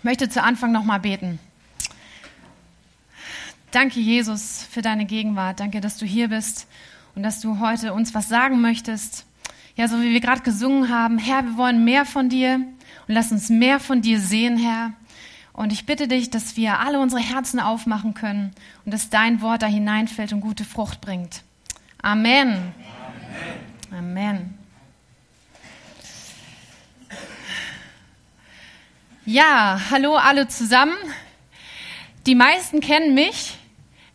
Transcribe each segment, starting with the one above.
Ich möchte zu Anfang noch mal beten. Danke, Jesus, für deine Gegenwart. Danke, dass du hier bist und dass du heute uns was sagen möchtest. Ja, so wie wir gerade gesungen haben, Herr, wir wollen mehr von dir und lass uns mehr von dir sehen, Herr. Und ich bitte dich, dass wir alle unsere Herzen aufmachen können und dass dein Wort da hineinfällt und gute Frucht bringt. Amen. Amen. Amen. Ja, hallo alle zusammen. Die meisten kennen mich.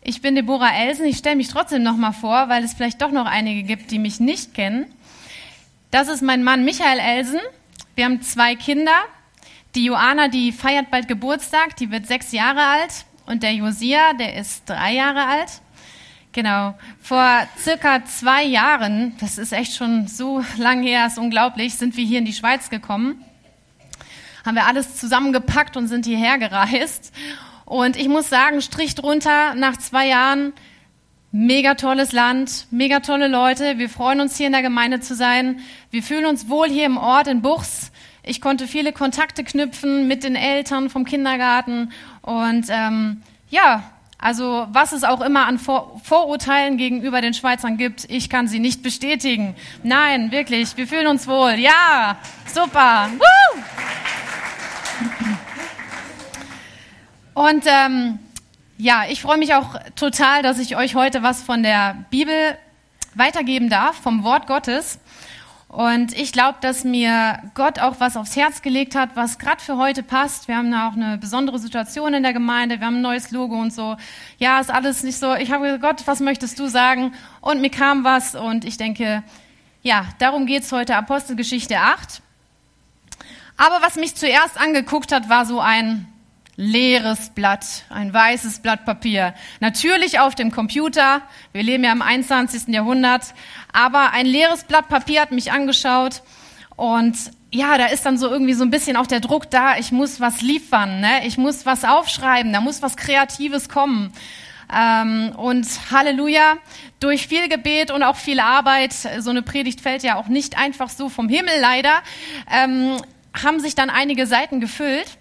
Ich bin Deborah Elsen. Ich stelle mich trotzdem noch mal vor, weil es vielleicht doch noch einige gibt, die mich nicht kennen. Das ist mein Mann Michael Elsen. Wir haben zwei Kinder. Die Joana, die feiert bald Geburtstag, die wird sechs Jahre alt. Und der Josia, der ist drei Jahre alt. Genau. Vor circa zwei Jahren, das ist echt schon so lang her, ist unglaublich, sind wir hier in die Schweiz gekommen haben wir alles zusammengepackt und sind hierher gereist. Und ich muss sagen, Strich drunter nach zwei Jahren, mega tolles Land, mega tolle Leute. Wir freuen uns hier in der Gemeinde zu sein. Wir fühlen uns wohl hier im Ort in Buchs. Ich konnte viele Kontakte knüpfen mit den Eltern vom Kindergarten und ähm, ja, also was es auch immer an Vor Vorurteilen gegenüber den Schweizern gibt, ich kann sie nicht bestätigen. Nein, wirklich, wir fühlen uns wohl. Ja, super. Woo! Und ähm, ja, ich freue mich auch total, dass ich euch heute was von der Bibel weitergeben darf, vom Wort Gottes. Und ich glaube, dass mir Gott auch was aufs Herz gelegt hat, was gerade für heute passt. Wir haben da auch eine besondere Situation in der Gemeinde, wir haben ein neues Logo und so. Ja, ist alles nicht so. Ich habe gesagt, Gott, was möchtest du sagen? Und mir kam was und ich denke, ja, darum geht's heute, Apostelgeschichte 8. Aber was mich zuerst angeguckt hat, war so ein leeres Blatt, ein weißes Blatt Papier. Natürlich auf dem Computer. Wir leben ja im 21. Jahrhundert. Aber ein leeres Blatt Papier hat mich angeschaut. Und ja, da ist dann so irgendwie so ein bisschen auch der Druck da. Ich muss was liefern. Ne? Ich muss was aufschreiben. Da muss was Kreatives kommen. Ähm, und Halleluja, durch viel Gebet und auch viel Arbeit, so eine Predigt fällt ja auch nicht einfach so vom Himmel leider, ähm, haben sich dann einige Seiten gefüllt.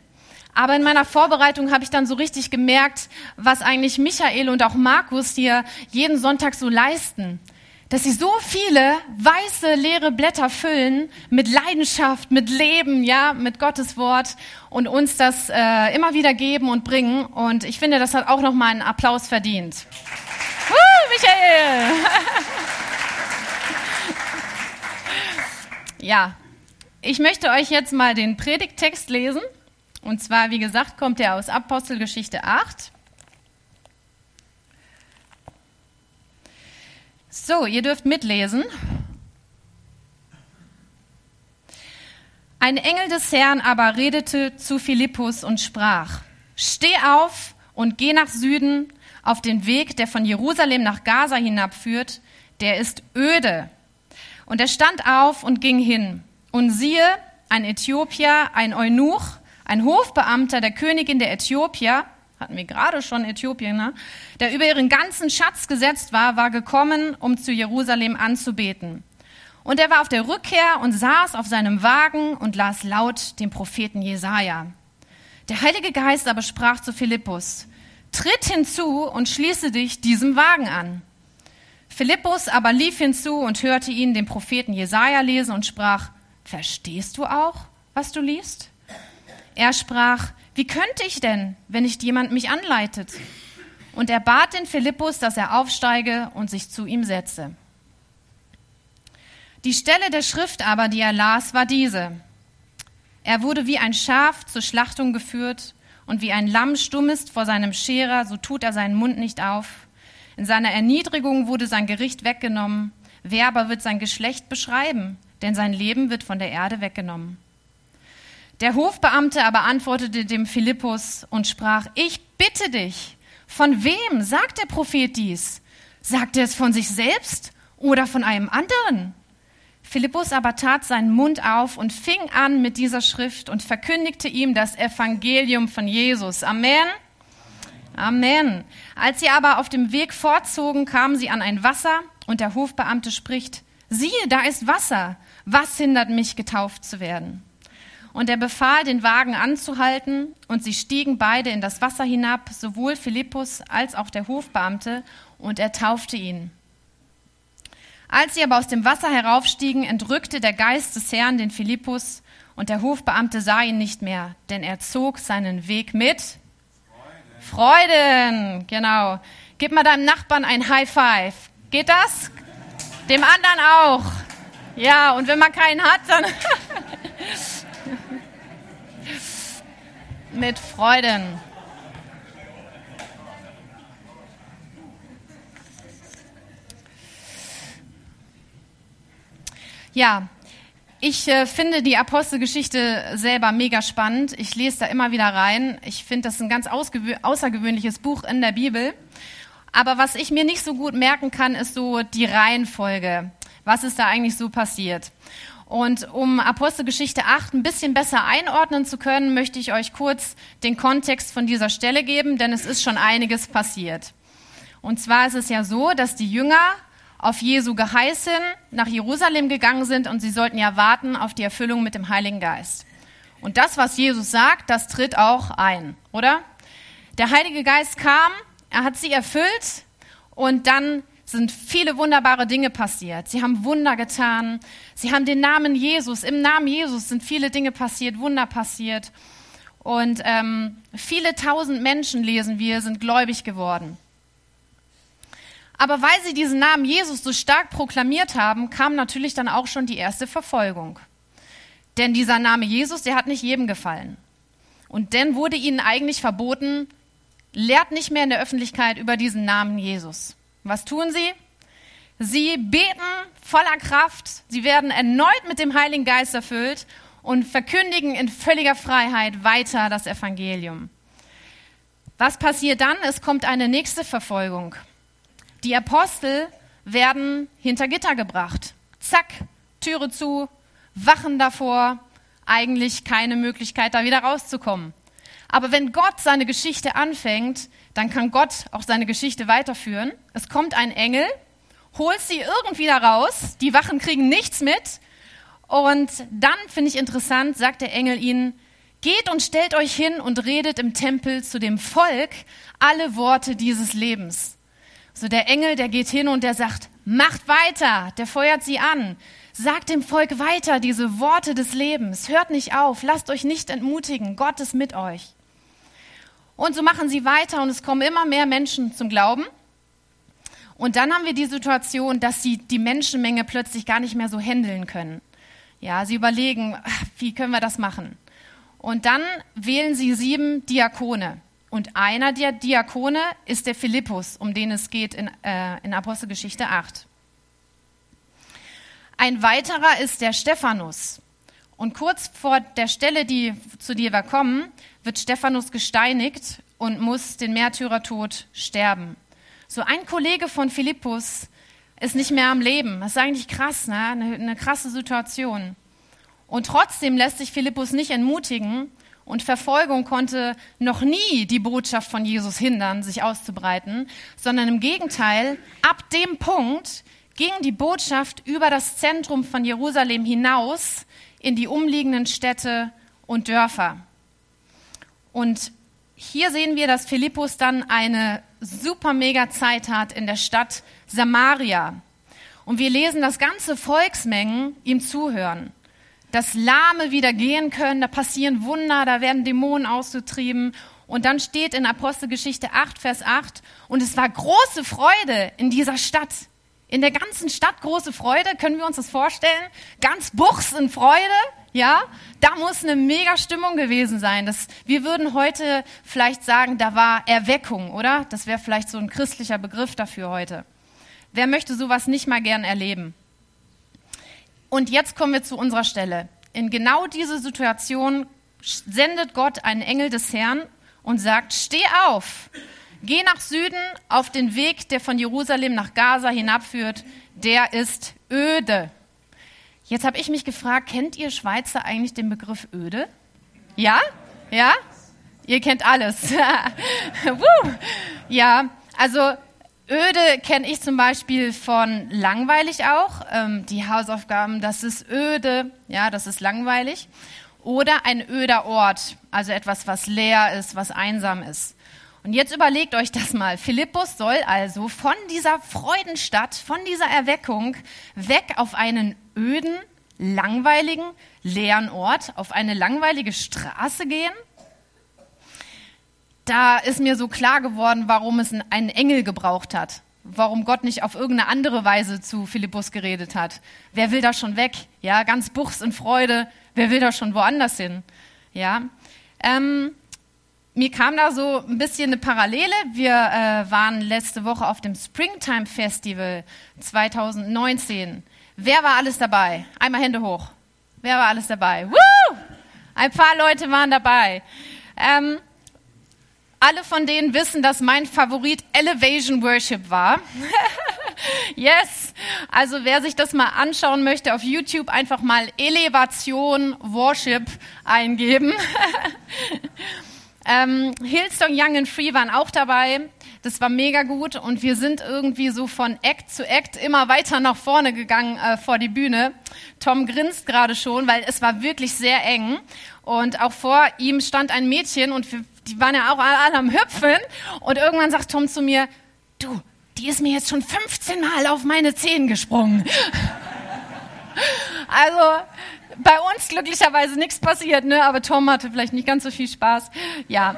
Aber in meiner Vorbereitung habe ich dann so richtig gemerkt, was eigentlich Michael und auch Markus hier jeden Sonntag so leisten. Dass sie so viele weiße, leere Blätter füllen mit Leidenschaft, mit Leben, ja, mit Gottes Wort und uns das äh, immer wieder geben und bringen. Und ich finde, das hat auch nochmal einen Applaus verdient. Woo, Michael! ja, ich möchte euch jetzt mal den Predigttext lesen. Und zwar, wie gesagt, kommt er aus Apostelgeschichte 8. So, ihr dürft mitlesen. Ein Engel des Herrn aber redete zu Philippus und sprach, Steh auf und geh nach Süden auf den Weg, der von Jerusalem nach Gaza hinabführt, der ist öde. Und er stand auf und ging hin. Und siehe, ein Äthiopier, ein Eunuch, ein Hofbeamter der Königin der Äthiopier, hatten wir gerade schon Äthiopien, ne? der über ihren ganzen Schatz gesetzt war, war gekommen, um zu Jerusalem anzubeten. Und er war auf der Rückkehr und saß auf seinem Wagen und las laut den Propheten Jesaja. Der Heilige Geist aber sprach zu Philippus, tritt hinzu und schließe dich diesem Wagen an. Philippus aber lief hinzu und hörte ihn den Propheten Jesaja lesen und sprach, Verstehst du auch, was du liest? Er sprach, wie könnte ich denn, wenn nicht jemand mich anleitet? Und er bat den Philippus, dass er aufsteige und sich zu ihm setze. Die Stelle der Schrift aber, die er las, war diese. Er wurde wie ein Schaf zur Schlachtung geführt und wie ein Lamm stumm ist vor seinem Scherer, so tut er seinen Mund nicht auf. In seiner Erniedrigung wurde sein Gericht weggenommen. Wer aber wird sein Geschlecht beschreiben? denn sein Leben wird von der Erde weggenommen. Der Hofbeamte aber antwortete dem Philippus und sprach, ich bitte dich, von wem sagt der Prophet dies? Sagt er es von sich selbst oder von einem anderen? Philippus aber tat seinen Mund auf und fing an mit dieser Schrift und verkündigte ihm das Evangelium von Jesus. Amen. Amen. Als sie aber auf dem Weg fortzogen, kamen sie an ein Wasser und der Hofbeamte spricht, siehe, da ist Wasser was hindert mich, getauft zu werden? Und er befahl, den Wagen anzuhalten, und sie stiegen beide in das Wasser hinab, sowohl Philippus als auch der Hofbeamte, und er taufte ihn. Als sie aber aus dem Wasser heraufstiegen, entrückte der Geist des Herrn den Philippus, und der Hofbeamte sah ihn nicht mehr, denn er zog seinen Weg mit Freuden. Freuden. Genau. Gib mal deinem Nachbarn ein High Five. Geht das? Dem anderen auch. Ja, und wenn man keinen hat, dann mit Freuden. Ja, ich äh, finde die Apostelgeschichte selber mega spannend. Ich lese da immer wieder rein. Ich finde das ein ganz außergewöhnliches Buch in der Bibel. Aber was ich mir nicht so gut merken kann, ist so die Reihenfolge. Was ist da eigentlich so passiert? Und um Apostelgeschichte 8 ein bisschen besser einordnen zu können, möchte ich euch kurz den Kontext von dieser Stelle geben, denn es ist schon einiges passiert. Und zwar ist es ja so, dass die Jünger auf Jesu Geheiß hin nach Jerusalem gegangen sind und sie sollten ja warten auf die Erfüllung mit dem Heiligen Geist. Und das, was Jesus sagt, das tritt auch ein, oder? Der Heilige Geist kam, er hat sie erfüllt und dann sind viele wunderbare Dinge passiert. Sie haben Wunder getan. Sie haben den Namen Jesus. Im Namen Jesus sind viele Dinge passiert, Wunder passiert. Und ähm, viele tausend Menschen, lesen wir, sind gläubig geworden. Aber weil sie diesen Namen Jesus so stark proklamiert haben, kam natürlich dann auch schon die erste Verfolgung. Denn dieser Name Jesus, der hat nicht jedem gefallen. Und dann wurde ihnen eigentlich verboten, lehrt nicht mehr in der Öffentlichkeit über diesen Namen Jesus. Was tun sie? Sie beten voller Kraft, sie werden erneut mit dem Heiligen Geist erfüllt und verkündigen in völliger Freiheit weiter das Evangelium. Was passiert dann? Es kommt eine nächste Verfolgung. Die Apostel werden hinter Gitter gebracht. Zack, Türe zu, Wachen davor, eigentlich keine Möglichkeit, da wieder rauszukommen. Aber wenn Gott seine Geschichte anfängt, dann kann Gott auch seine Geschichte weiterführen. Es kommt ein Engel, holt sie irgendwie da raus, die Wachen kriegen nichts mit. Und dann, finde ich interessant, sagt der Engel ihnen, geht und stellt euch hin und redet im Tempel zu dem Volk alle Worte dieses Lebens. So der Engel, der geht hin und der sagt, macht weiter, der feuert sie an. Sagt dem Volk weiter diese Worte des Lebens. Hört nicht auf, lasst euch nicht entmutigen, Gott ist mit euch. Und so machen sie weiter und es kommen immer mehr Menschen zum Glauben. Und dann haben wir die Situation, dass sie die Menschenmenge plötzlich gar nicht mehr so handeln können. Ja, sie überlegen, wie können wir das machen? Und dann wählen sie sieben Diakone. Und einer der Diakone ist der Philippus, um den es geht in, äh, in Apostelgeschichte 8. Ein weiterer ist der Stephanus. Und kurz vor der Stelle, die, zu der wir kommen, wird Stephanus gesteinigt und muss den Märtyrertod sterben. So ein Kollege von Philippus ist nicht mehr am Leben. Das ist eigentlich krass, ne? eine, eine krasse Situation. Und trotzdem lässt sich Philippus nicht entmutigen und Verfolgung konnte noch nie die Botschaft von Jesus hindern, sich auszubreiten, sondern im Gegenteil, ab dem Punkt ging die Botschaft über das Zentrum von Jerusalem hinaus in die umliegenden Städte und Dörfer. Und hier sehen wir, dass Philippus dann eine super mega Zeit hat in der Stadt Samaria. Und wir lesen, dass ganze Volksmengen ihm zuhören. Dass Lahme wieder gehen können, da passieren Wunder, da werden Dämonen ausgetrieben. Und dann steht in Apostelgeschichte 8, Vers 8, und es war große Freude in dieser Stadt. In der ganzen Stadt große Freude, können wir uns das vorstellen? Ganz Buchs in Freude, ja, da muss eine mega Stimmung gewesen sein. Das, wir würden heute vielleicht sagen, da war Erweckung, oder? Das wäre vielleicht so ein christlicher Begriff dafür heute. Wer möchte sowas nicht mal gern erleben? Und jetzt kommen wir zu unserer Stelle. In genau diese Situation sendet Gott einen Engel des Herrn und sagt, steh auf, geh nach Süden auf den Weg, der von Jerusalem nach Gaza hinabführt, der ist öde. Jetzt habe ich mich gefragt, kennt ihr Schweizer eigentlich den Begriff öde? Ja? Ja? Ihr kennt alles. ja, also öde kenne ich zum Beispiel von langweilig auch. Ähm, die Hausaufgaben, das ist öde, ja, das ist langweilig. oder ein öder Ort, also etwas, was leer ist, was einsam ist. Und jetzt überlegt euch das mal. Philippus soll also von dieser Freudenstadt, von dieser Erweckung weg auf einen öden, langweiligen, leeren Ort, auf eine langweilige Straße gehen. Da ist mir so klar geworden, warum es einen Engel gebraucht hat. Warum Gott nicht auf irgendeine andere Weise zu Philippus geredet hat. Wer will da schon weg? Ja, ganz Buchs in Freude. Wer will da schon woanders hin? Ja. Ähm, mir kam da so ein bisschen eine Parallele. Wir äh, waren letzte Woche auf dem Springtime Festival 2019. Wer war alles dabei? Einmal Hände hoch. Wer war alles dabei? Woo! Ein paar Leute waren dabei. Ähm, alle von denen wissen, dass mein Favorit Elevation Worship war. yes. Also wer sich das mal anschauen möchte auf YouTube, einfach mal Elevation Worship eingeben. Ähm, Hillsong Young and Free waren auch dabei. Das war mega gut und wir sind irgendwie so von Act zu Act immer weiter nach vorne gegangen äh, vor die Bühne. Tom grinst gerade schon, weil es war wirklich sehr eng und auch vor ihm stand ein Mädchen und wir, die waren ja auch alle am Hüpfen und irgendwann sagt Tom zu mir, du, die ist mir jetzt schon 15 Mal auf meine Zehen gesprungen. Also bei uns glücklicherweise nichts passiert, ne? aber Tom hatte vielleicht nicht ganz so viel Spaß. Ja,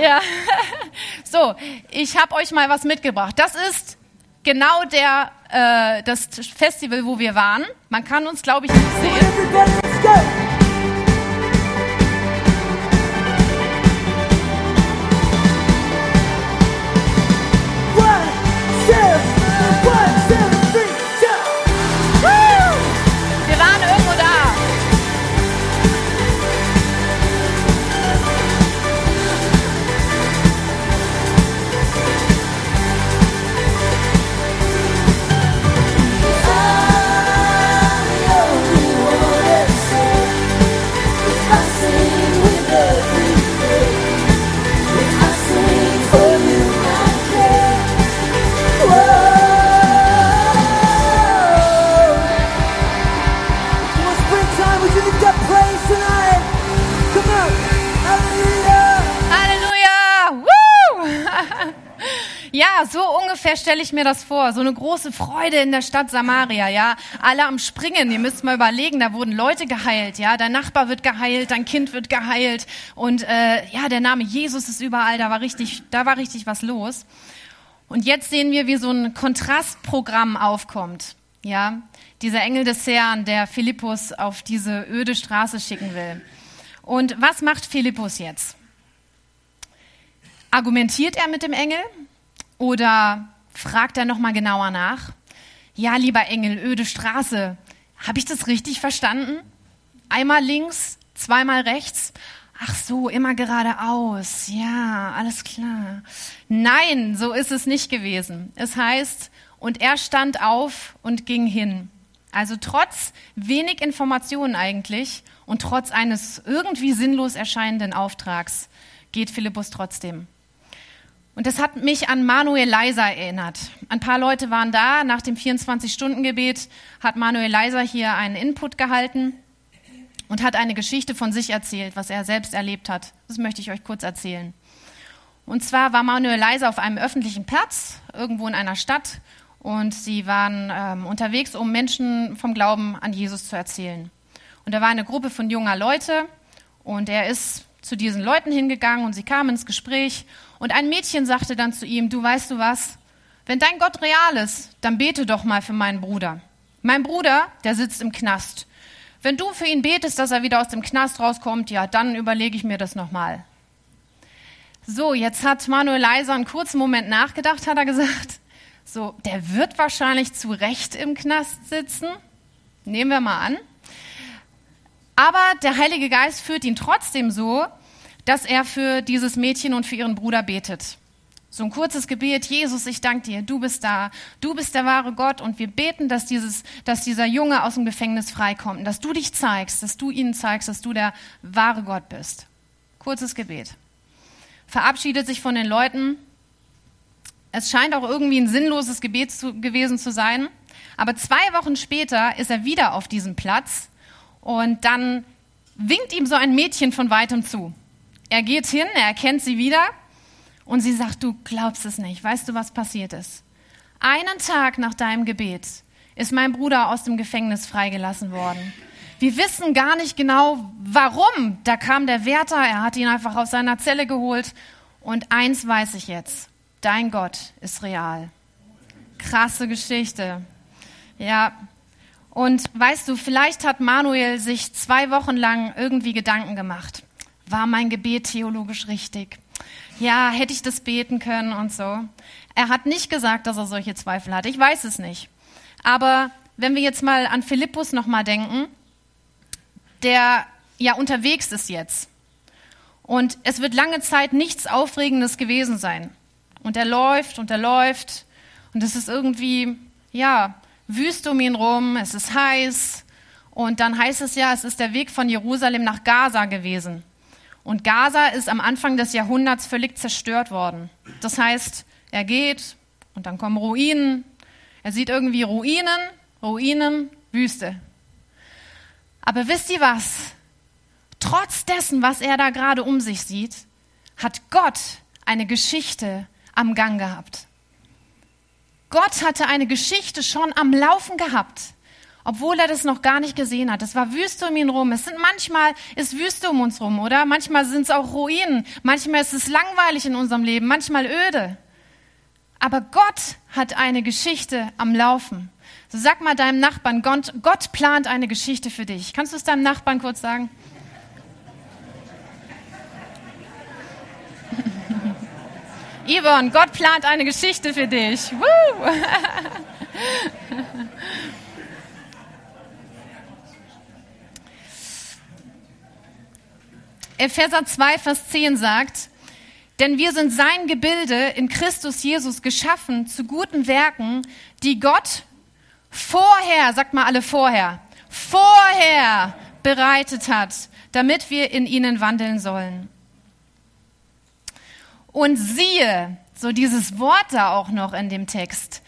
ja. So, ich habe euch mal was mitgebracht. Das ist genau der, äh, das Festival, wo wir waren. Man kann uns, glaube ich, nicht sehen. Stelle ich mir das vor, so eine große Freude in der Stadt Samaria, ja. Alle am Springen, ihr müsst mal überlegen, da wurden Leute geheilt, ja. Dein Nachbar wird geheilt, dein Kind wird geheilt und äh, ja, der Name Jesus ist überall, da war richtig, da war richtig was los. Und jetzt sehen wir, wie so ein Kontrastprogramm aufkommt, ja. Dieser Engel des Herrn, der Philippus auf diese öde Straße schicken will. Und was macht Philippus jetzt? Argumentiert er mit dem Engel oder fragt er nochmal genauer nach. Ja, lieber Engel, öde Straße. Habe ich das richtig verstanden? Einmal links, zweimal rechts. Ach so, immer geradeaus. Ja, alles klar. Nein, so ist es nicht gewesen. Es heißt, und er stand auf und ging hin. Also trotz wenig Informationen eigentlich und trotz eines irgendwie sinnlos erscheinenden Auftrags geht Philippus trotzdem. Und das hat mich an Manuel Leiser erinnert. Ein paar Leute waren da. Nach dem 24-Stunden-Gebet hat Manuel Leiser hier einen Input gehalten und hat eine Geschichte von sich erzählt, was er selbst erlebt hat. Das möchte ich euch kurz erzählen. Und zwar war Manuel Leiser auf einem öffentlichen Platz, irgendwo in einer Stadt, und sie waren ähm, unterwegs, um Menschen vom Glauben an Jesus zu erzählen. Und da war eine Gruppe von junger Leute, und er ist zu diesen Leuten hingegangen und sie kamen ins Gespräch und ein Mädchen sagte dann zu ihm, du weißt du was, wenn dein Gott real ist, dann bete doch mal für meinen Bruder. Mein Bruder, der sitzt im Knast. Wenn du für ihn betest, dass er wieder aus dem Knast rauskommt, ja, dann überlege ich mir das nochmal. So, jetzt hat Manuel Leiser einen kurzen Moment nachgedacht, hat er gesagt. So, der wird wahrscheinlich zu Recht im Knast sitzen. Nehmen wir mal an. Aber der Heilige Geist führt ihn trotzdem so, dass er für dieses Mädchen und für ihren Bruder betet. So ein kurzes Gebet, Jesus, ich danke dir, du bist da, du bist der wahre Gott und wir beten, dass, dieses, dass dieser Junge aus dem Gefängnis freikommt, dass du dich zeigst, dass du ihnen zeigst, dass du der wahre Gott bist. Kurzes Gebet. Verabschiedet sich von den Leuten. Es scheint auch irgendwie ein sinnloses Gebet zu, gewesen zu sein, aber zwei Wochen später ist er wieder auf diesem Platz und dann winkt ihm so ein Mädchen von weitem zu. Er geht hin, er erkennt sie wieder und sie sagt, du glaubst es nicht. Weißt du, was passiert ist? Einen Tag nach deinem Gebet ist mein Bruder aus dem Gefängnis freigelassen worden. Wir wissen gar nicht genau, warum. Da kam der Wärter, er hat ihn einfach aus seiner Zelle geholt. Und eins weiß ich jetzt, dein Gott ist real. Krasse Geschichte. Ja. Und weißt du, vielleicht hat Manuel sich zwei Wochen lang irgendwie Gedanken gemacht. War mein Gebet theologisch richtig? Ja, hätte ich das beten können und so. Er hat nicht gesagt, dass er solche Zweifel hat. Ich weiß es nicht. Aber wenn wir jetzt mal an Philippus nochmal denken, der ja unterwegs ist jetzt. Und es wird lange Zeit nichts Aufregendes gewesen sein. Und er läuft und er läuft. Und es ist irgendwie, ja, wüst um ihn rum, es ist heiß. Und dann heißt es ja, es ist der Weg von Jerusalem nach Gaza gewesen. Und Gaza ist am Anfang des Jahrhunderts völlig zerstört worden. Das heißt, er geht und dann kommen Ruinen. Er sieht irgendwie Ruinen, Ruinen, Wüste. Aber wisst ihr was? Trotz dessen, was er da gerade um sich sieht, hat Gott eine Geschichte am Gang gehabt. Gott hatte eine Geschichte schon am Laufen gehabt, obwohl er das noch gar nicht gesehen hat. Es war Wüste um ihn rum. Es sind manchmal ist Wüste um uns rum, oder? Manchmal sind es auch Ruinen. Manchmal ist es langweilig in unserem Leben, manchmal öde. Aber Gott hat eine Geschichte am Laufen. So sag mal deinem Nachbarn, Gott, Gott plant eine Geschichte für dich. Kannst du es deinem Nachbarn kurz sagen? Yvonne, Gott plant eine Geschichte für dich. Woo! Epheser 2, Vers 10 sagt, denn wir sind sein Gebilde in Christus Jesus geschaffen zu guten Werken, die Gott vorher, sagt mal alle vorher, vorher bereitet hat, damit wir in ihnen wandeln sollen. Und siehe, so dieses Wort da auch noch in dem Text.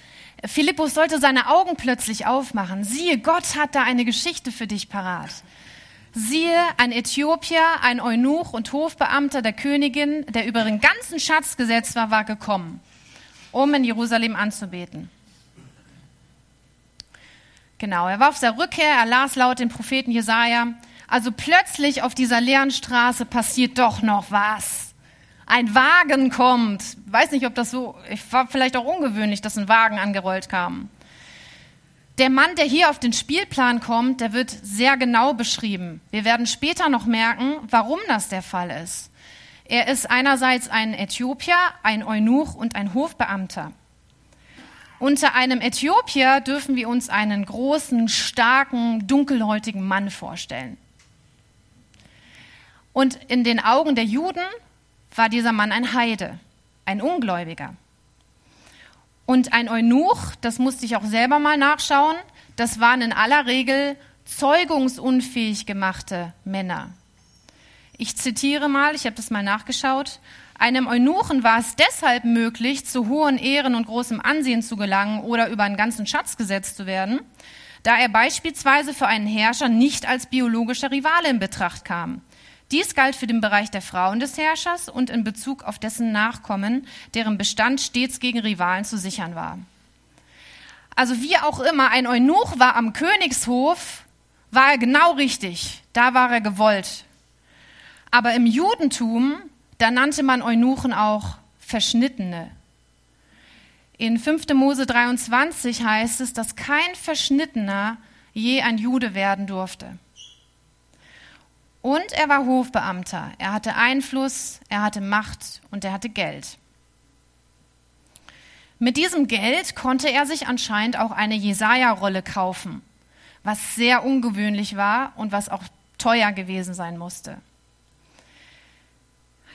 Philippus sollte seine Augen plötzlich aufmachen. Siehe, Gott hat da eine Geschichte für dich parat. Siehe, ein Äthiopier, ein Eunuch und Hofbeamter der Königin, der über den ganzen Schatz gesetzt war, war gekommen, um in Jerusalem anzubeten. Genau, er war auf der Rückkehr, er las laut den Propheten Jesaja. Also plötzlich auf dieser leeren Straße passiert doch noch was. Ein Wagen kommt. Weiß nicht, ob das so, ich war vielleicht auch ungewöhnlich, dass ein Wagen angerollt kam. Der Mann, der hier auf den Spielplan kommt, der wird sehr genau beschrieben. Wir werden später noch merken, warum das der Fall ist. Er ist einerseits ein Äthiopier, ein Eunuch und ein Hofbeamter. Unter einem Äthiopier dürfen wir uns einen großen, starken, dunkelhäutigen Mann vorstellen. Und in den Augen der Juden war dieser Mann ein Heide, ein Ungläubiger. Und ein Eunuch, das musste ich auch selber mal nachschauen, das waren in aller Regel zeugungsunfähig gemachte Männer. Ich zitiere mal, ich habe das mal nachgeschaut. Einem Eunuchen war es deshalb möglich, zu hohen Ehren und großem Ansehen zu gelangen oder über einen ganzen Schatz gesetzt zu werden, da er beispielsweise für einen Herrscher nicht als biologischer Rivale in Betracht kam. Dies galt für den Bereich der Frauen des Herrschers und in Bezug auf dessen Nachkommen, deren Bestand stets gegen Rivalen zu sichern war. Also wie auch immer, ein Eunuch war am Königshof, war er genau richtig, da war er gewollt. Aber im Judentum da nannte man Eunuchen auch Verschnittene. In 5. Mose 23 heißt es, dass kein Verschnittener je ein Jude werden durfte. Und er war Hofbeamter. Er hatte Einfluss, er hatte Macht und er hatte Geld. Mit diesem Geld konnte er sich anscheinend auch eine Jesaja-Rolle kaufen, was sehr ungewöhnlich war und was auch teuer gewesen sein musste.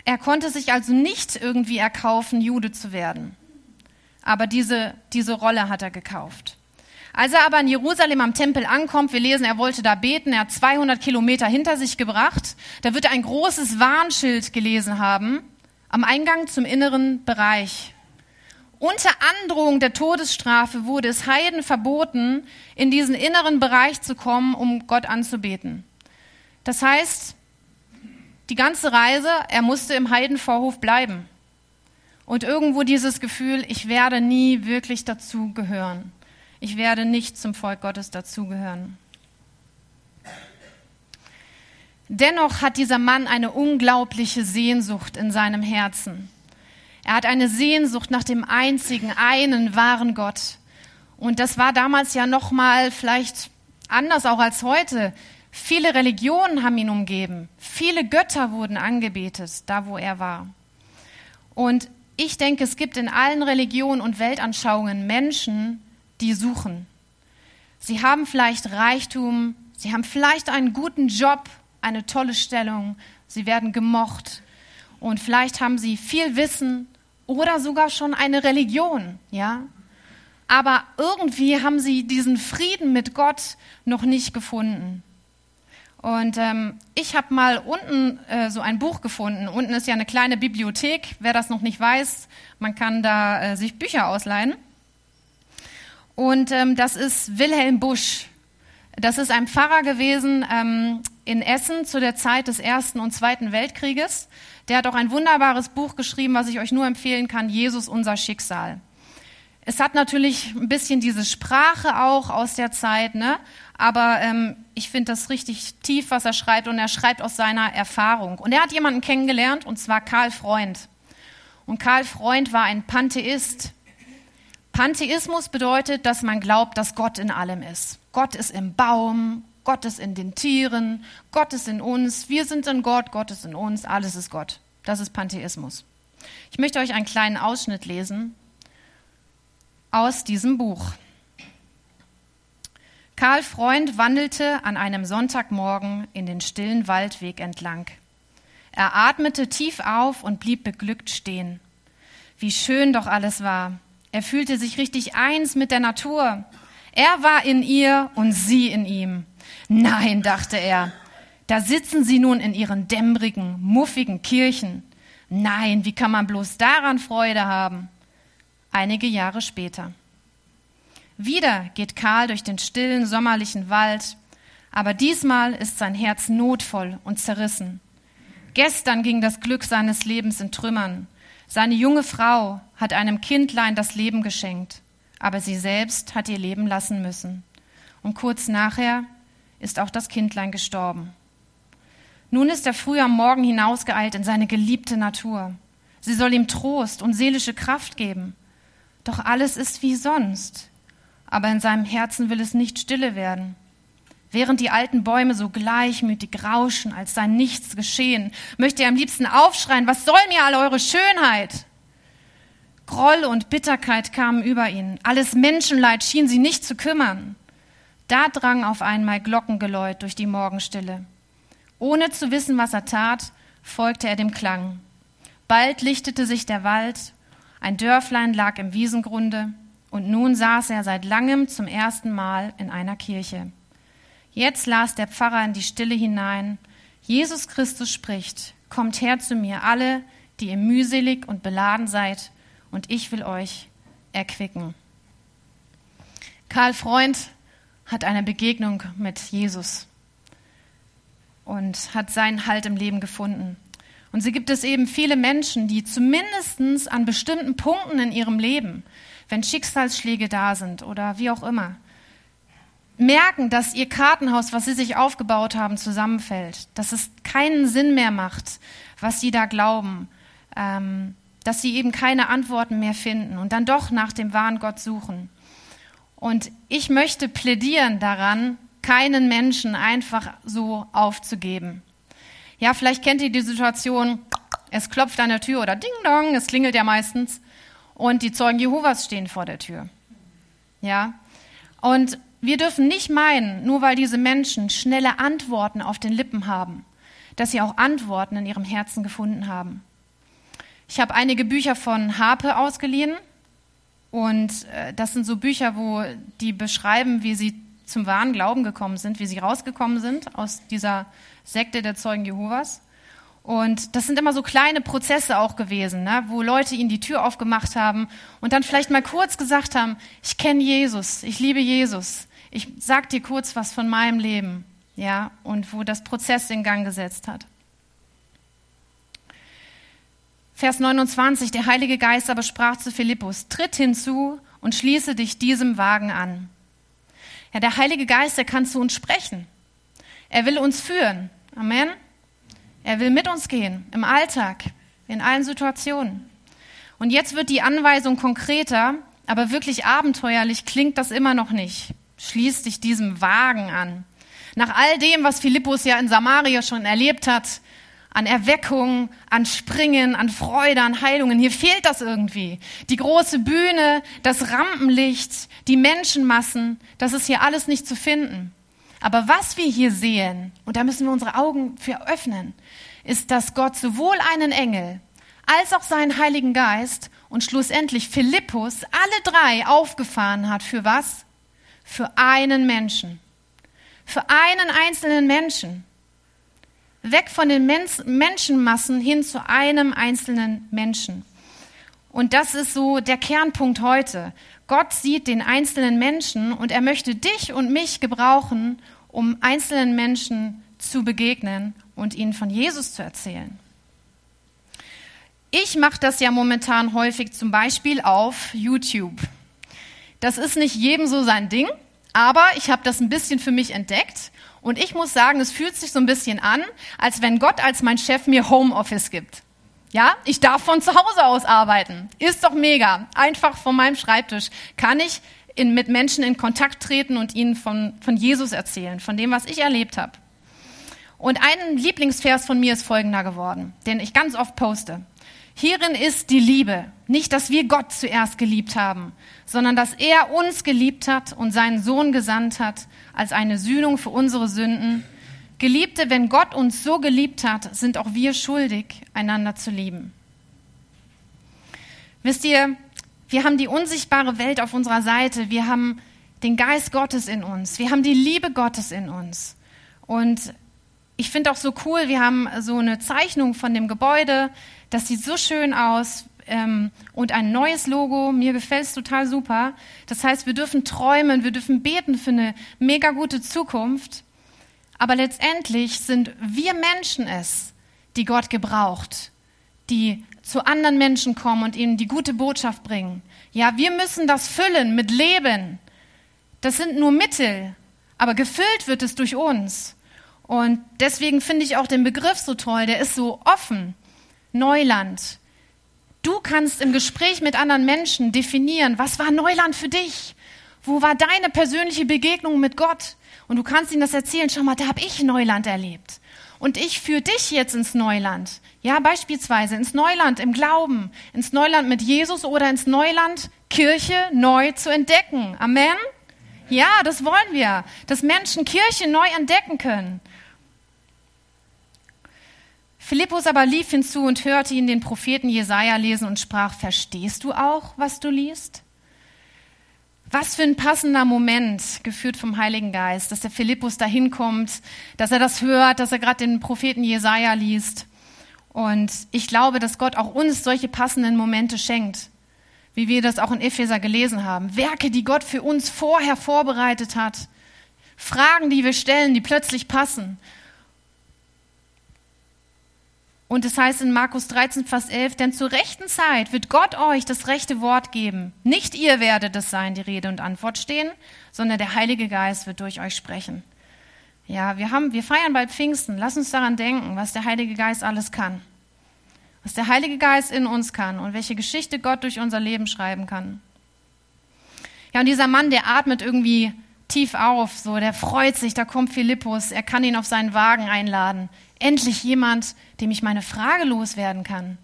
Er konnte sich also nicht irgendwie erkaufen, Jude zu werden. Aber diese, diese Rolle hat er gekauft. Als er aber in Jerusalem am Tempel ankommt, wir lesen, er wollte da beten, er hat 200 Kilometer hinter sich gebracht, da wird er ein großes Warnschild gelesen haben am Eingang zum inneren Bereich. Unter Androhung der Todesstrafe wurde es Heiden verboten, in diesen inneren Bereich zu kommen, um Gott anzubeten. Das heißt, die ganze Reise, er musste im Heidenvorhof bleiben. Und irgendwo dieses Gefühl, ich werde nie wirklich dazugehören. Ich werde nicht zum Volk Gottes dazugehören. Dennoch hat dieser Mann eine unglaubliche Sehnsucht in seinem Herzen. Er hat eine Sehnsucht nach dem einzigen, einen wahren Gott. Und das war damals ja noch mal vielleicht anders auch als heute. Viele Religionen haben ihn umgeben. Viele Götter wurden angebetet, da wo er war. Und ich denke, es gibt in allen Religionen und Weltanschauungen Menschen, die suchen. Sie haben vielleicht Reichtum, sie haben vielleicht einen guten Job, eine tolle Stellung, sie werden gemocht und vielleicht haben sie viel Wissen oder sogar schon eine Religion, ja. Aber irgendwie haben sie diesen Frieden mit Gott noch nicht gefunden. Und ähm, ich habe mal unten äh, so ein Buch gefunden. Unten ist ja eine kleine Bibliothek. Wer das noch nicht weiß, man kann da äh, sich Bücher ausleihen. Und ähm, das ist Wilhelm Busch. Das ist ein Pfarrer gewesen ähm, in Essen zu der Zeit des Ersten und Zweiten Weltkrieges. Der hat auch ein wunderbares Buch geschrieben, was ich euch nur empfehlen kann, Jesus unser Schicksal. Es hat natürlich ein bisschen diese Sprache auch aus der Zeit, ne? aber ähm, ich finde das richtig tief, was er schreibt und er schreibt aus seiner Erfahrung. Und er hat jemanden kennengelernt und zwar Karl Freund. Und Karl Freund war ein Pantheist. Pantheismus bedeutet, dass man glaubt, dass Gott in allem ist. Gott ist im Baum, Gott ist in den Tieren, Gott ist in uns, wir sind in Gott, Gott ist in uns, alles ist Gott. Das ist Pantheismus. Ich möchte euch einen kleinen Ausschnitt lesen aus diesem Buch. Karl Freund wandelte an einem Sonntagmorgen in den stillen Waldweg entlang. Er atmete tief auf und blieb beglückt stehen. Wie schön doch alles war. Er fühlte sich richtig eins mit der Natur. Er war in ihr und sie in ihm. Nein, dachte er, da sitzen sie nun in ihren dämmerigen, muffigen Kirchen. Nein, wie kann man bloß daran Freude haben? Einige Jahre später. Wieder geht Karl durch den stillen sommerlichen Wald, aber diesmal ist sein Herz notvoll und zerrissen. Gestern ging das Glück seines Lebens in Trümmern. Seine junge Frau hat einem Kindlein das Leben geschenkt, aber sie selbst hat ihr Leben lassen müssen. Und kurz nachher ist auch das Kindlein gestorben. Nun ist er früh am Morgen hinausgeeilt in seine geliebte Natur. Sie soll ihm Trost und seelische Kraft geben. Doch alles ist wie sonst. Aber in seinem Herzen will es nicht stille werden. Während die alten Bäume so gleichmütig rauschen, als sei nichts geschehen, möchte er am liebsten aufschreien, was soll mir all eure Schönheit? Groll und Bitterkeit kamen über ihn. Alles Menschenleid schien sie nicht zu kümmern. Da drang auf einmal Glockengeläut durch die Morgenstille. Ohne zu wissen, was er tat, folgte er dem Klang. Bald lichtete sich der Wald, ein Dörflein lag im Wiesengrunde, und nun saß er seit langem zum ersten Mal in einer Kirche. Jetzt las der Pfarrer in die Stille hinein, Jesus Christus spricht, kommt her zu mir alle, die ihr mühselig und beladen seid, und ich will euch erquicken. Karl Freund hat eine Begegnung mit Jesus und hat seinen Halt im Leben gefunden. Und so gibt es eben viele Menschen, die zumindest an bestimmten Punkten in ihrem Leben, wenn Schicksalsschläge da sind oder wie auch immer, merken, dass ihr Kartenhaus, was sie sich aufgebaut haben, zusammenfällt, dass es keinen Sinn mehr macht, was sie da glauben, ähm, dass sie eben keine Antworten mehr finden und dann doch nach dem wahren Gott suchen. Und ich möchte plädieren daran, keinen Menschen einfach so aufzugeben. Ja, vielleicht kennt ihr die Situation, es klopft an der Tür oder Ding Dong, es klingelt ja meistens und die Zeugen Jehovas stehen vor der Tür. Ja, und wir dürfen nicht meinen, nur weil diese Menschen schnelle Antworten auf den Lippen haben, dass sie auch Antworten in ihrem Herzen gefunden haben. Ich habe einige Bücher von Harpe ausgeliehen und äh, das sind so Bücher, wo die beschreiben, wie sie zum wahren Glauben gekommen sind, wie sie rausgekommen sind aus dieser Sekte der Zeugen Jehovas. Und das sind immer so kleine Prozesse auch gewesen, ne, wo Leute ihnen die Tür aufgemacht haben und dann vielleicht mal kurz gesagt haben, ich kenne Jesus, ich liebe Jesus, ich sag dir kurz was von meinem Leben. ja, und wo das Prozess in Gang gesetzt hat. Vers 29, der Heilige Geist aber sprach zu Philippus, tritt hinzu und schließe dich diesem Wagen an. Ja, der Heilige Geist, der kann zu uns sprechen. Er will uns führen. Amen. Er will mit uns gehen, im Alltag, in allen Situationen. Und jetzt wird die Anweisung konkreter, aber wirklich abenteuerlich klingt das immer noch nicht. Schließ dich diesem Wagen an. Nach all dem, was Philippus ja in Samaria schon erlebt hat, an Erweckung, an Springen, an Freude, an Heilungen. Hier fehlt das irgendwie. Die große Bühne, das Rampenlicht, die Menschenmassen, das ist hier alles nicht zu finden. Aber was wir hier sehen, und da müssen wir unsere Augen für öffnen, ist, dass Gott sowohl einen Engel als auch seinen Heiligen Geist und schlussendlich Philippus alle drei aufgefahren hat. Für was? Für einen Menschen. Für einen einzelnen Menschen. Weg von den Menschenmassen hin zu einem einzelnen Menschen. Und das ist so der Kernpunkt heute. Gott sieht den einzelnen Menschen und er möchte dich und mich gebrauchen, um einzelnen Menschen zu begegnen und ihnen von Jesus zu erzählen. Ich mache das ja momentan häufig zum Beispiel auf YouTube. Das ist nicht jedem so sein Ding, aber ich habe das ein bisschen für mich entdeckt und ich muss sagen, es fühlt sich so ein bisschen an, als wenn Gott als mein Chef mir Homeoffice gibt. Ja, ich darf von zu Hause aus arbeiten. Ist doch mega. Einfach von meinem Schreibtisch kann ich in, mit Menschen in Kontakt treten und ihnen von, von Jesus erzählen, von dem, was ich erlebt habe. Und ein Lieblingsvers von mir ist folgender geworden, den ich ganz oft poste. Hierin ist die Liebe. Nicht, dass wir Gott zuerst geliebt haben, sondern dass er uns geliebt hat und seinen Sohn gesandt hat als eine Sühnung für unsere Sünden. Geliebte, wenn Gott uns so geliebt hat, sind auch wir schuldig, einander zu lieben. Wisst ihr, wir haben die unsichtbare Welt auf unserer Seite. Wir haben den Geist Gottes in uns. Wir haben die Liebe Gottes in uns. Und ich finde auch so cool, wir haben so eine Zeichnung von dem Gebäude. Das sieht so schön aus. Ähm, und ein neues Logo, mir gefällt es total super. Das heißt, wir dürfen träumen, wir dürfen beten für eine mega gute Zukunft. Aber letztendlich sind wir Menschen es, die Gott gebraucht, die zu anderen Menschen kommen und ihnen die gute Botschaft bringen. Ja, wir müssen das füllen mit Leben. Das sind nur Mittel, aber gefüllt wird es durch uns. Und deswegen finde ich auch den Begriff so toll, der ist so offen. Neuland. Du kannst im Gespräch mit anderen Menschen definieren, was war Neuland für dich? Wo war deine persönliche Begegnung mit Gott? Und du kannst ihnen das erzählen, schau mal, da habe ich Neuland erlebt. Und ich führe dich jetzt ins Neuland. Ja, beispielsweise ins Neuland im Glauben, ins Neuland mit Jesus oder ins Neuland Kirche neu zu entdecken. Amen? Ja, das wollen wir, dass Menschen Kirche neu entdecken können. Philippus aber lief hinzu und hörte ihn den Propheten Jesaja lesen und sprach: Verstehst du auch, was du liest? Was für ein passender Moment, geführt vom Heiligen Geist, dass der Philippus da hinkommt, dass er das hört, dass er gerade den Propheten Jesaja liest. Und ich glaube, dass Gott auch uns solche passenden Momente schenkt, wie wir das auch in Epheser gelesen haben. Werke, die Gott für uns vorher vorbereitet hat. Fragen, die wir stellen, die plötzlich passen. Und es heißt in Markus 13, Vers 11, denn zur rechten Zeit wird Gott euch das rechte Wort geben. Nicht ihr werdet es sein, die Rede und Antwort stehen, sondern der Heilige Geist wird durch euch sprechen. Ja, wir haben, wir feiern bald Pfingsten. Lass uns daran denken, was der Heilige Geist alles kann. Was der Heilige Geist in uns kann und welche Geschichte Gott durch unser Leben schreiben kann. Ja, und dieser Mann, der atmet irgendwie tief auf, so, der freut sich, da kommt Philippus, er kann ihn auf seinen Wagen einladen. Endlich jemand, dem ich meine Frage loswerden kann.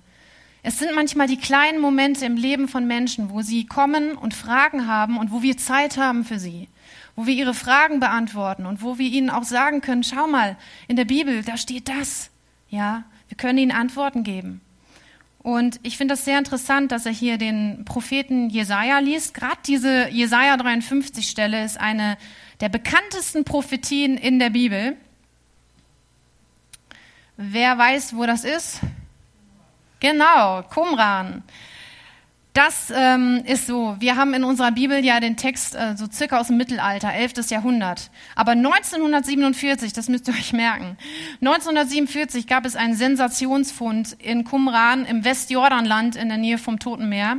Es sind manchmal die kleinen Momente im Leben von Menschen, wo sie kommen und Fragen haben und wo wir Zeit haben für sie, wo wir ihre Fragen beantworten und wo wir ihnen auch sagen können, schau mal, in der Bibel, da steht das. Ja, wir können ihnen Antworten geben. Und ich finde das sehr interessant, dass er hier den Propheten Jesaja liest. Gerade diese Jesaja 53 Stelle ist eine der bekanntesten Prophetien in der Bibel. Wer weiß, wo das ist? Genau, Qumran. das ähm, ist so. Wir haben in unserer Bibel ja den Text äh, so circa aus dem Mittelalter, 11. Jahrhundert. Aber 1947, das müsst ihr euch merken, 1947 gab es einen Sensationsfund in Qumran im Westjordanland in der Nähe vom Toten Meer.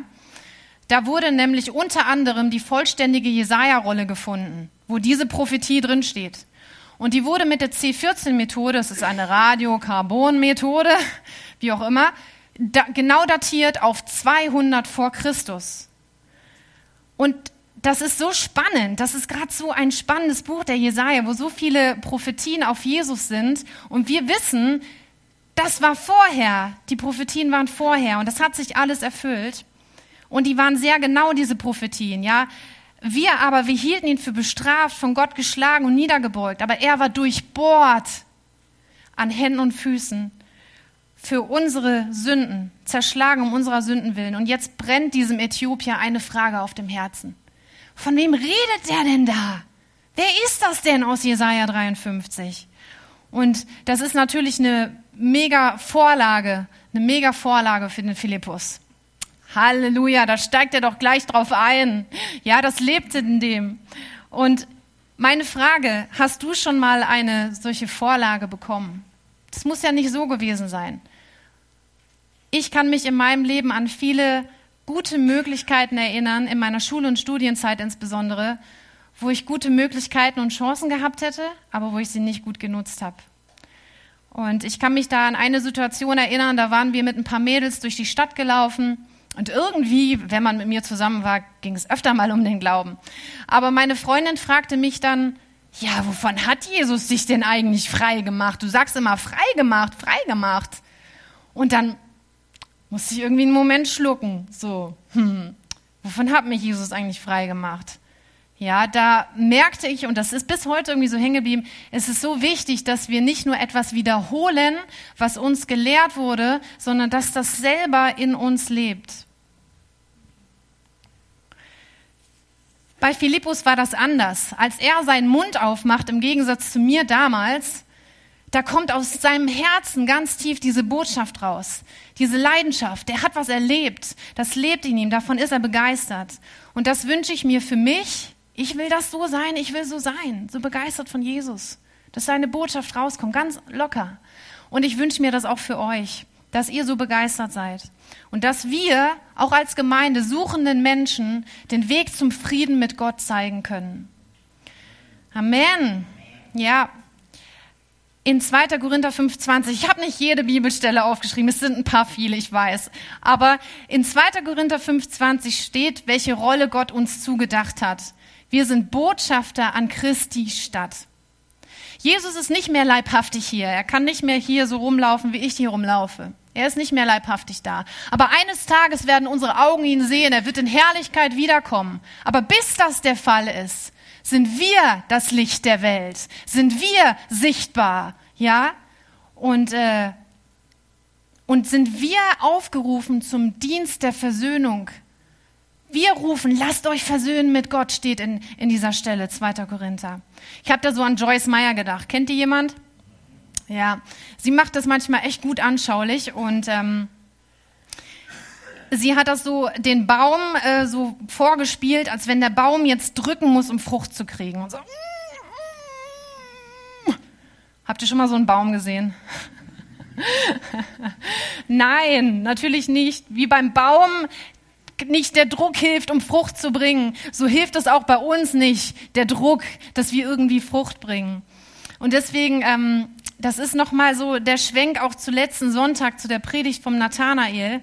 Da wurde nämlich unter anderem die vollständige Jesaja-Rolle gefunden, wo diese Prophetie drinsteht. Und die wurde mit der C14-Methode, das ist eine Radiokarbon-Methode, wie auch immer, da, genau datiert auf 200 vor Christus. Und das ist so spannend. Das ist gerade so ein spannendes Buch der Jesaja, wo so viele Prophetien auf Jesus sind. Und wir wissen, das war vorher. Die Prophetien waren vorher. Und das hat sich alles erfüllt. Und die waren sehr genau, diese Prophetien, ja. Wir aber, wir hielten ihn für bestraft, von Gott geschlagen und niedergebeugt. Aber er war durchbohrt an Händen und Füßen für unsere Sünden, zerschlagen um unserer Sünden willen. Und jetzt brennt diesem Äthiopier eine Frage auf dem Herzen. Von wem redet der denn da? Wer ist das denn aus Jesaja 53? Und das ist natürlich eine mega Vorlage, eine mega Vorlage für den Philippus. Halleluja, da steigt er doch gleich drauf ein. Ja, das lebt in dem. Und meine Frage, hast du schon mal eine solche Vorlage bekommen? Das muss ja nicht so gewesen sein. Ich kann mich in meinem Leben an viele gute Möglichkeiten erinnern, in meiner Schul- und Studienzeit insbesondere, wo ich gute Möglichkeiten und Chancen gehabt hätte, aber wo ich sie nicht gut genutzt habe. Und ich kann mich da an eine Situation erinnern, da waren wir mit ein paar Mädels durch die Stadt gelaufen und irgendwie, wenn man mit mir zusammen war, ging es öfter mal um den Glauben. Aber meine Freundin fragte mich dann, ja, wovon hat Jesus dich denn eigentlich frei gemacht? Du sagst immer frei gemacht, frei gemacht. Und dann musste ich irgendwie einen Moment schlucken. So, hm, wovon hat mich Jesus eigentlich frei gemacht? Ja, da merkte ich, und das ist bis heute irgendwie so hängen geblieben, es ist so wichtig, dass wir nicht nur etwas wiederholen, was uns gelehrt wurde, sondern dass das selber in uns lebt. Bei Philippus war das anders. Als er seinen Mund aufmacht, im Gegensatz zu mir damals, da kommt aus seinem Herzen ganz tief diese Botschaft raus, diese Leidenschaft. Der hat was erlebt, das lebt in ihm, davon ist er begeistert. Und das wünsche ich mir für mich. Ich will das so sein, ich will so sein, so begeistert von Jesus, dass seine Botschaft rauskommt, ganz locker. Und ich wünsche mir das auch für euch, dass ihr so begeistert seid. Und dass wir auch als Gemeinde suchenden Menschen den Weg zum Frieden mit Gott zeigen können. Amen. Ja, in 2. Korinther 5,20, ich habe nicht jede Bibelstelle aufgeschrieben, es sind ein paar viele, ich weiß. Aber in 2. Korinther 5,20 steht, welche Rolle Gott uns zugedacht hat. Wir sind Botschafter an Christi Stadt. Jesus ist nicht mehr leibhaftig hier. Er kann nicht mehr hier so rumlaufen, wie ich hier rumlaufe. Er ist nicht mehr leibhaftig da. Aber eines Tages werden unsere Augen ihn sehen. Er wird in Herrlichkeit wiederkommen. Aber bis das der Fall ist, sind wir das Licht der Welt, sind wir sichtbar, ja, und, äh, und sind wir aufgerufen zum Dienst der Versöhnung. Wir rufen, lasst euch versöhnen mit Gott, steht in, in dieser Stelle, 2. Korinther. Ich habe da so an Joyce Meyer gedacht. Kennt ihr jemand? Ja, sie macht das manchmal echt gut anschaulich und ähm, sie hat das so den Baum äh, so vorgespielt, als wenn der Baum jetzt drücken muss, um Frucht zu kriegen. Und so. Habt ihr schon mal so einen Baum gesehen? Nein, natürlich nicht. Wie beim Baum nicht der Druck hilft, um Frucht zu bringen, so hilft es auch bei uns nicht, der Druck, dass wir irgendwie Frucht bringen. Und deswegen, ähm, das ist nochmal so der Schwenk auch zu letzten Sonntag, zu der Predigt vom Nathanael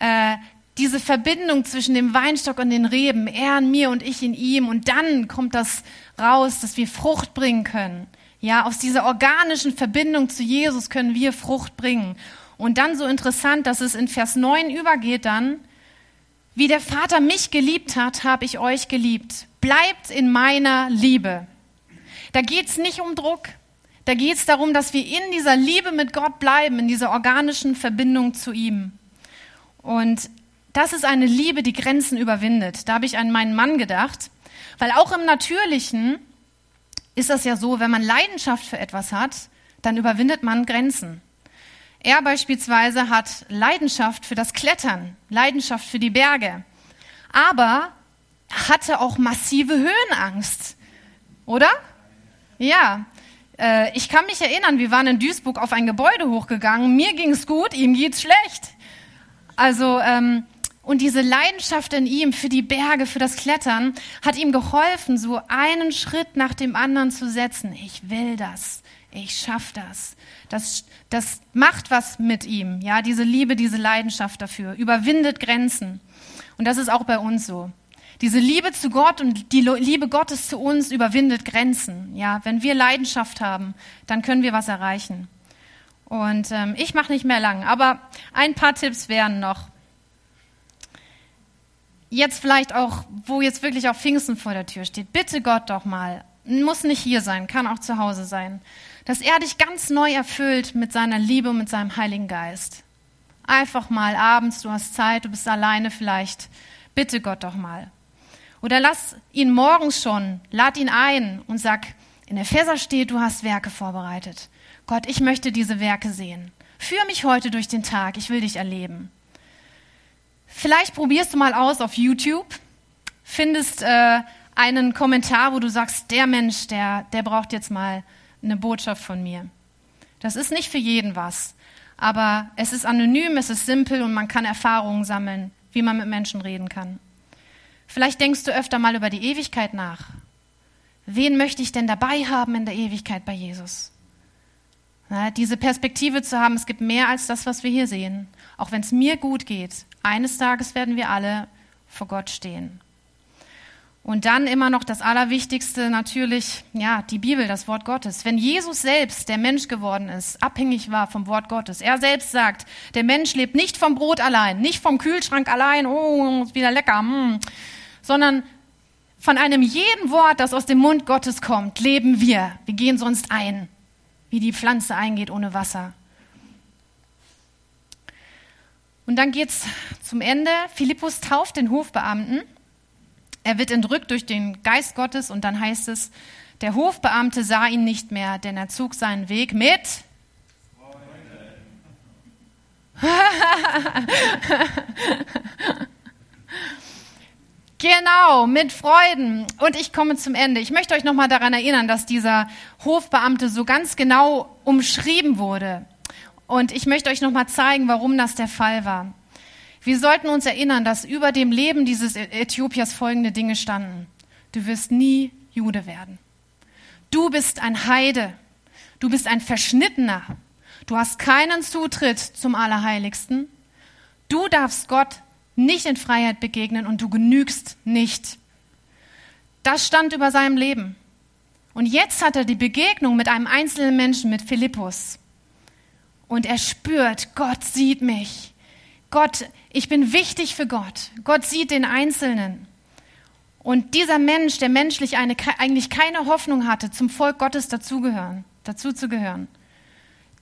äh, diese Verbindung zwischen dem Weinstock und den Reben, er in mir und ich in ihm, und dann kommt das raus, dass wir Frucht bringen können. Ja, aus dieser organischen Verbindung zu Jesus können wir Frucht bringen. Und dann so interessant, dass es in Vers 9 übergeht dann, wie der Vater mich geliebt hat, habe ich euch geliebt. Bleibt in meiner Liebe. Da geht's nicht um Druck. Da geht's darum, dass wir in dieser Liebe mit Gott bleiben, in dieser organischen Verbindung zu ihm. Und das ist eine Liebe, die Grenzen überwindet. Da habe ich an meinen Mann gedacht, weil auch im Natürlichen ist das ja so, wenn man Leidenschaft für etwas hat, dann überwindet man Grenzen. Er beispielsweise hat Leidenschaft für das Klettern, Leidenschaft für die Berge, aber hatte auch massive Höhenangst, oder? Ja, äh, ich kann mich erinnern, wir waren in Duisburg auf ein Gebäude hochgegangen, mir ging es gut, ihm geht's schlecht. Also, ähm, und diese Leidenschaft in ihm für die Berge, für das Klettern, hat ihm geholfen, so einen Schritt nach dem anderen zu setzen. Ich will das. Ich schaff das. Das, das macht was mit ihm. Ja, diese Liebe, diese Leidenschaft dafür überwindet Grenzen. Und das ist auch bei uns so. Diese Liebe zu Gott und die Liebe Gottes zu uns überwindet Grenzen. Ja, wenn wir Leidenschaft haben, dann können wir was erreichen. Und ähm, ich mache nicht mehr lang, aber ein paar Tipps wären noch. Jetzt vielleicht auch, wo jetzt wirklich auch Pfingsten vor der Tür steht. Bitte Gott doch mal, muss nicht hier sein, kann auch zu Hause sein, dass er dich ganz neu erfüllt mit seiner Liebe und mit seinem Heiligen Geist. Einfach mal abends, du hast Zeit, du bist alleine vielleicht. Bitte Gott doch mal. Oder lass ihn morgens schon, lad ihn ein und sag, in der Epheser steht, du hast Werke vorbereitet. Gott, ich möchte diese Werke sehen. Führ mich heute durch den Tag, ich will dich erleben. Vielleicht probierst du mal aus auf YouTube, findest äh, einen Kommentar, wo du sagst, der Mensch, der, der braucht jetzt mal eine Botschaft von mir. Das ist nicht für jeden was, aber es ist anonym, es ist simpel und man kann Erfahrungen sammeln, wie man mit Menschen reden kann. Vielleicht denkst du öfter mal über die Ewigkeit nach. Wen möchte ich denn dabei haben in der Ewigkeit bei Jesus? Na, diese Perspektive zu haben, es gibt mehr als das, was wir hier sehen. Auch wenn es mir gut geht, eines Tages werden wir alle vor Gott stehen. Und dann immer noch das Allerwichtigste natürlich, ja, die Bibel, das Wort Gottes. Wenn Jesus selbst, der Mensch geworden ist, abhängig war vom Wort Gottes, er selbst sagt, der Mensch lebt nicht vom Brot allein, nicht vom Kühlschrank allein, oh, ist wieder lecker, mm, sondern von einem jeden Wort, das aus dem Mund Gottes kommt, leben wir. Wir gehen sonst ein, wie die Pflanze eingeht ohne Wasser. Und dann geht's zum Ende. Philippus tauft den Hofbeamten. Er wird entrückt durch den Geist Gottes und dann heißt es, der Hofbeamte sah ihn nicht mehr, denn er zog seinen Weg mit Genau, mit Freuden. Und ich komme zum Ende. Ich möchte euch nochmal daran erinnern, dass dieser Hofbeamte so ganz genau umschrieben wurde. Und ich möchte euch nochmal zeigen, warum das der Fall war. Wir sollten uns erinnern, dass über dem Leben dieses Äthiopiers folgende Dinge standen. Du wirst nie Jude werden. Du bist ein Heide. Du bist ein Verschnittener. Du hast keinen Zutritt zum Allerheiligsten. Du darfst Gott nicht in Freiheit begegnen und du genügst nicht. Das stand über seinem Leben. Und jetzt hat er die Begegnung mit einem einzelnen Menschen, mit Philippus. Und er spürt, Gott sieht mich. Gott, ich bin wichtig für Gott. Gott sieht den Einzelnen. Und dieser Mensch, der menschlich eine, eigentlich keine Hoffnung hatte, zum Volk Gottes dazugehören, dazu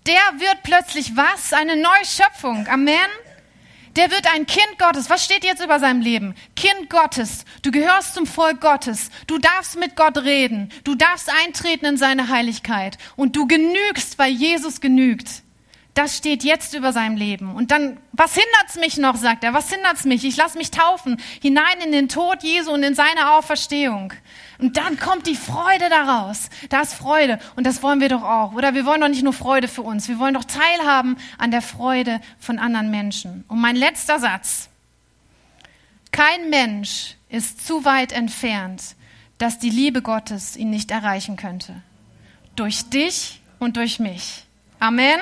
der wird plötzlich was? Eine neue Schöpfung. Amen. Der wird ein Kind Gottes. Was steht jetzt über seinem Leben? Kind Gottes. Du gehörst zum Volk Gottes. Du darfst mit Gott reden. Du darfst eintreten in seine Heiligkeit. Und du genügst, weil Jesus genügt. Das steht jetzt über seinem Leben. Und dann, was hindert's mich noch, sagt er, was hindert's mich? Ich lass mich taufen, hinein in den Tod Jesu und in seine Auferstehung. Und dann kommt die Freude daraus. Da ist Freude. Und das wollen wir doch auch. Oder wir wollen doch nicht nur Freude für uns. Wir wollen doch teilhaben an der Freude von anderen Menschen. Und mein letzter Satz. Kein Mensch ist zu weit entfernt, dass die Liebe Gottes ihn nicht erreichen könnte. Durch dich und durch mich. Amen.